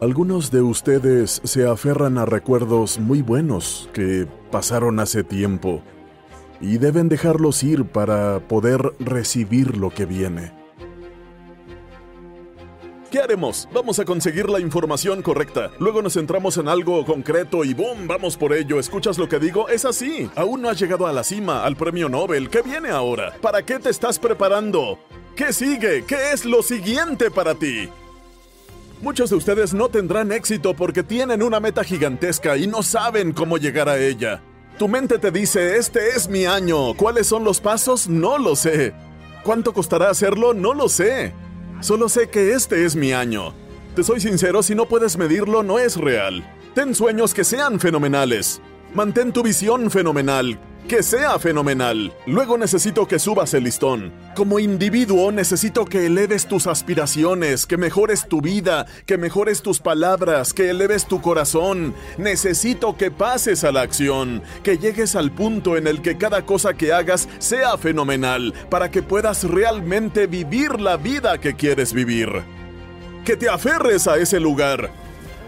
Algunos de ustedes se aferran a recuerdos muy buenos que pasaron hace tiempo y deben dejarlos ir para poder recibir lo que viene. ¿Qué haremos? Vamos a conseguir la información correcta. Luego nos centramos en algo concreto y ¡boom! Vamos por ello. ¿Escuchas lo que digo? Es así. Aún no has llegado a la cima, al premio Nobel. ¿Qué viene ahora? ¿Para qué te estás preparando? ¿Qué sigue? ¿Qué es lo siguiente para ti? Muchos de ustedes no tendrán éxito porque tienen una meta gigantesca y no saben cómo llegar a ella. Tu mente te dice, este es mi año. ¿Cuáles son los pasos? No lo sé. ¿Cuánto costará hacerlo? No lo sé. Solo sé que este es mi año. Te soy sincero, si no puedes medirlo, no es real. Ten sueños que sean fenomenales. Mantén tu visión fenomenal que sea fenomenal. Luego necesito que subas el listón. Como individuo necesito que eleves tus aspiraciones, que mejores tu vida, que mejores tus palabras, que eleves tu corazón. Necesito que pases a la acción, que llegues al punto en el que cada cosa que hagas sea fenomenal, para que puedas realmente vivir la vida que quieres vivir. Que te aferres a ese lugar,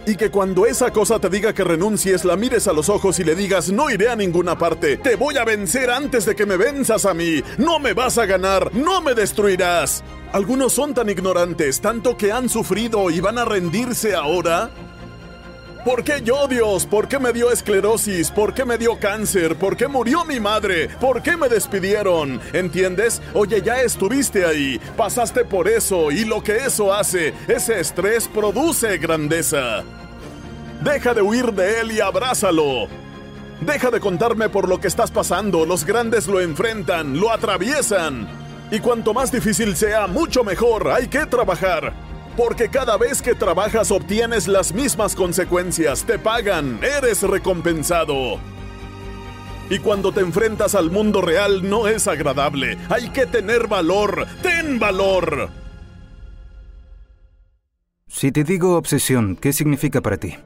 y que cuando esa cosa te diga que renuncies, la mires a los ojos y le digas, no iré a ninguna parte, te voy a vencer antes de que me venzas a mí, no me vas a ganar, no me destruirás. Algunos son tan ignorantes, tanto que han sufrido y van a rendirse ahora. ¿Por qué yo, Dios? ¿Por qué me dio esclerosis? ¿Por qué me dio cáncer? ¿Por qué murió mi madre? ¿Por qué me despidieron? ¿Entiendes? Oye, ya estuviste ahí, pasaste por eso y lo que eso hace, ese estrés produce grandeza. Deja de huir de él y abrázalo. Deja de contarme por lo que estás pasando, los grandes lo enfrentan, lo atraviesan. Y cuanto más difícil sea, mucho mejor, hay que trabajar. Porque cada vez que trabajas obtienes las mismas consecuencias, te pagan, eres recompensado. Y cuando te enfrentas al mundo real no es agradable, hay que tener valor, ten valor. Si te digo obsesión, ¿qué significa para ti?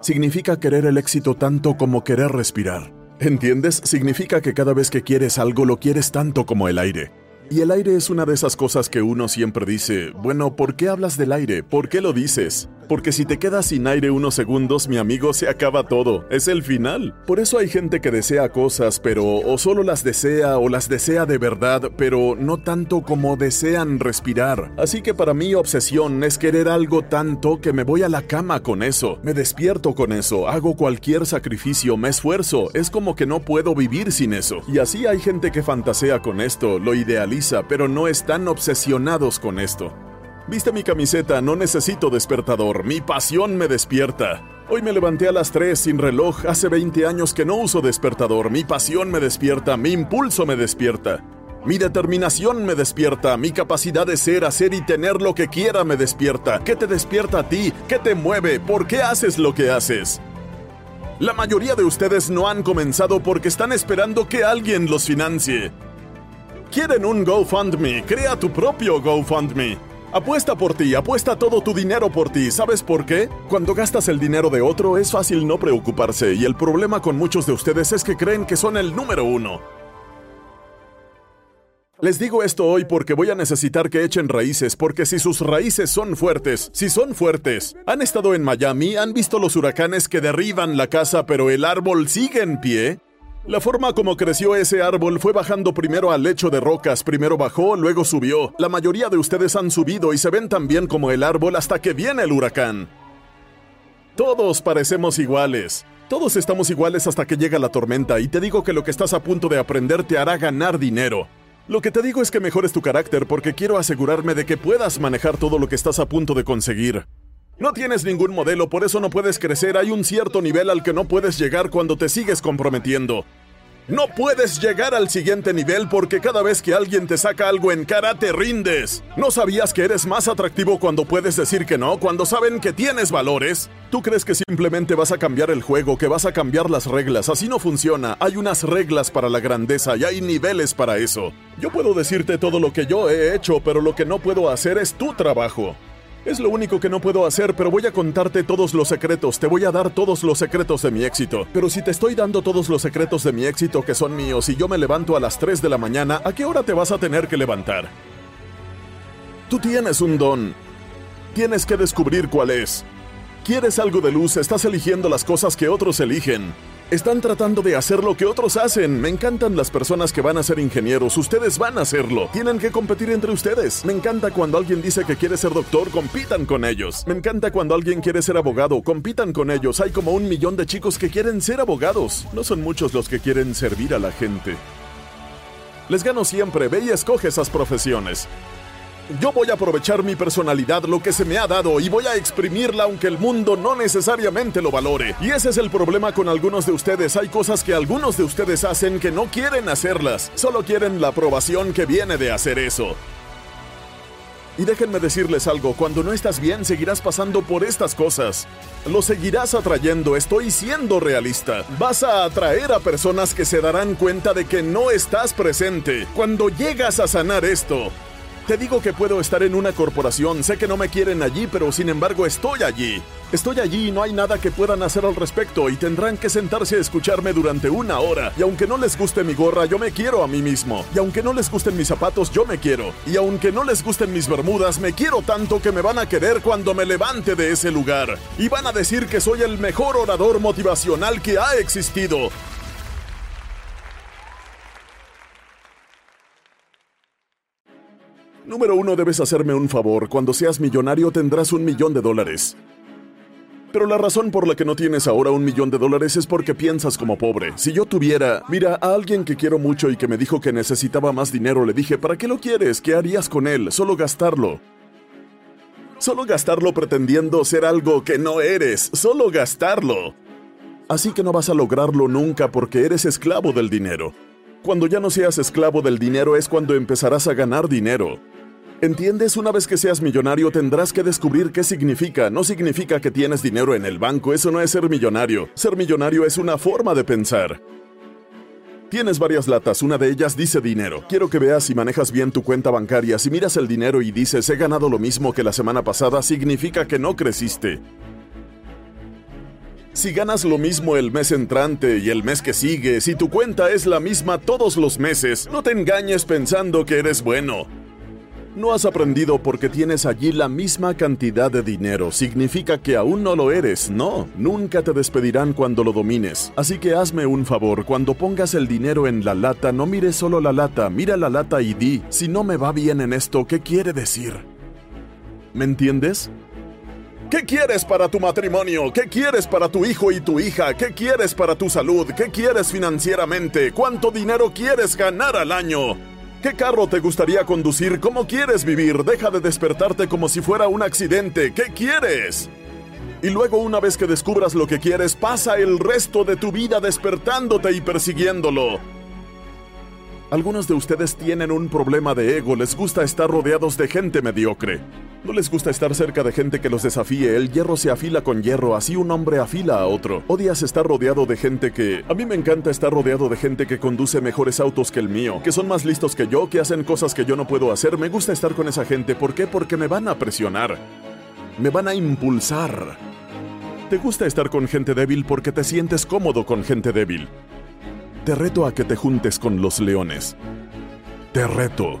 Significa querer el éxito tanto como querer respirar. ¿Entiendes? Significa que cada vez que quieres algo lo quieres tanto como el aire. Y el aire es una de esas cosas que uno siempre dice, bueno, ¿por qué hablas del aire? ¿Por qué lo dices? Porque si te quedas sin aire unos segundos, mi amigo, se acaba todo. Es el final. Por eso hay gente que desea cosas, pero o solo las desea o las desea de verdad, pero no tanto como desean respirar. Así que para mí obsesión es querer algo tanto que me voy a la cama con eso, me despierto con eso, hago cualquier sacrificio, me esfuerzo. Es como que no puedo vivir sin eso. Y así hay gente que fantasea con esto, lo idealiza, pero no están obsesionados con esto. Viste mi camiseta, no necesito despertador, mi pasión me despierta. Hoy me levanté a las 3 sin reloj, hace 20 años que no uso despertador, mi pasión me despierta, mi impulso me despierta. Mi determinación me despierta, mi capacidad de ser, hacer y tener lo que quiera me despierta. ¿Qué te despierta a ti? ¿Qué te mueve? ¿Por qué haces lo que haces? La mayoría de ustedes no han comenzado porque están esperando que alguien los financie. Quieren un GoFundMe, crea tu propio GoFundMe. Apuesta por ti, apuesta todo tu dinero por ti. ¿Sabes por qué? Cuando gastas el dinero de otro es fácil no preocuparse y el problema con muchos de ustedes es que creen que son el número uno. Les digo esto hoy porque voy a necesitar que echen raíces, porque si sus raíces son fuertes, si son fuertes, han estado en Miami, han visto los huracanes que derriban la casa pero el árbol sigue en pie, La forma como creció ese árbol fue bajando primero al lecho de rocas, primero bajó, luego subió. La mayoría de ustedes han subido y se ven tan bien como el árbol hasta que viene el huracán. Todos parecemos iguales. Todos estamos iguales hasta que llega la tormenta y te digo que lo que estás a punto de aprender te hará ganar dinero. Lo que te digo es que mejores tu carácter porque quiero asegurarme de que puedas manejar todo lo que estás a punto de conseguir. No tienes ningún modelo, por eso no puedes crecer. Hay un cierto nivel al que no puedes llegar cuando te sigues comprometiendo. No puedes llegar al siguiente nivel porque cada vez que alguien te saca algo en cara te rindes. ¿No sabías que eres más atractivo cuando puedes decir que no, cuando saben que tienes valores? ¿Tú crees que simplemente vas a cambiar el juego, que vas a cambiar las reglas? Así no funciona. Hay unas reglas para la grandeza y hay niveles para eso. Yo puedo decirte todo lo que yo he hecho, pero lo que no puedo hacer es tu trabajo. Es lo único que no puedo hacer, pero voy a contarte todos los secretos, te voy a dar todos los secretos de mi éxito. Pero si te estoy dando todos los secretos de mi éxito que son míos y yo me levanto a las 3 de la mañana, ¿a qué hora te vas a tener que levantar? Tú tienes un don. Tienes que descubrir cuál es. Quieres algo de luz, estás eligiendo las cosas que otros eligen. Están tratando de hacer lo que otros hacen. Me encantan las personas que van a ser ingenieros. Ustedes van a hacerlo. Tienen que competir entre ustedes. Me encanta cuando alguien dice que quiere ser doctor, compitan con ellos. Me encanta cuando alguien quiere ser abogado, compitan con ellos. Hay como un millón de chicos que quieren ser abogados. No son muchos los que quieren servir a la gente. Les gano siempre. Ve y escoge esas profesiones. Yo voy a aprovechar mi personalidad, lo que se me ha dado, y voy a exprimirla aunque el mundo no necesariamente lo valore. Y ese es el problema con algunos de ustedes. Hay cosas que algunos de ustedes hacen que no quieren hacerlas, solo quieren la aprobación que viene de hacer eso. Y déjenme decirles algo, cuando no estás bien seguirás pasando por estas cosas. Lo seguirás atrayendo, estoy siendo realista. Vas a atraer a personas que se darán cuenta de que no estás presente. Cuando llegas a sanar esto, te digo que puedo estar en una corporación, sé que no me quieren allí, pero sin embargo estoy allí. Estoy allí y no hay nada que puedan hacer al respecto y tendrán que sentarse a escucharme durante una hora. Y aunque no les guste mi gorra, yo me quiero a mí mismo. Y aunque no les gusten mis zapatos, yo me quiero. Y aunque no les gusten mis bermudas, me quiero tanto que me van a querer cuando me levante de ese lugar. Y van a decir que soy el mejor orador motivacional que ha existido. Número uno, debes hacerme un favor. Cuando seas millonario tendrás un millón de dólares. Pero la razón por la que no tienes ahora un millón de dólares es porque piensas como pobre. Si yo tuviera, mira, a alguien que quiero mucho y que me dijo que necesitaba más dinero, le dije, ¿para qué lo quieres? ¿Qué harías con él? Solo gastarlo. Solo gastarlo pretendiendo ser algo que no eres. Solo gastarlo. Así que no vas a lograrlo nunca porque eres esclavo del dinero. Cuando ya no seas esclavo del dinero es cuando empezarás a ganar dinero. ¿Entiendes? Una vez que seas millonario tendrás que descubrir qué significa. No significa que tienes dinero en el banco, eso no es ser millonario. Ser millonario es una forma de pensar. Tienes varias latas, una de ellas dice dinero. Quiero que veas si manejas bien tu cuenta bancaria. Si miras el dinero y dices he ganado lo mismo que la semana pasada, significa que no creciste. Si ganas lo mismo el mes entrante y el mes que sigue, si tu cuenta es la misma todos los meses, no te engañes pensando que eres bueno. No has aprendido porque tienes allí la misma cantidad de dinero. Significa que aún no lo eres. No, nunca te despedirán cuando lo domines. Así que hazme un favor, cuando pongas el dinero en la lata, no mires solo la lata, mira la lata y di, si no me va bien en esto, ¿qué quiere decir? ¿Me entiendes? ¿Qué quieres para tu matrimonio? ¿Qué quieres para tu hijo y tu hija? ¿Qué quieres para tu salud? ¿Qué quieres financieramente? ¿Cuánto dinero quieres ganar al año? ¿Qué carro te gustaría conducir? ¿Cómo quieres vivir? Deja de despertarte como si fuera un accidente. ¿Qué quieres? Y luego una vez que descubras lo que quieres, pasa el resto de tu vida despertándote y persiguiéndolo. Algunos de ustedes tienen un problema de ego, les gusta estar rodeados de gente mediocre. No les gusta estar cerca de gente que los desafíe, el hierro se afila con hierro, así un hombre afila a otro. Odias estar rodeado de gente que... A mí me encanta estar rodeado de gente que conduce mejores autos que el mío, que son más listos que yo, que hacen cosas que yo no puedo hacer. Me gusta estar con esa gente, ¿por qué? Porque me van a presionar. Me van a impulsar. Te gusta estar con gente débil porque te sientes cómodo con gente débil. Te reto a que te juntes con los leones. Te reto.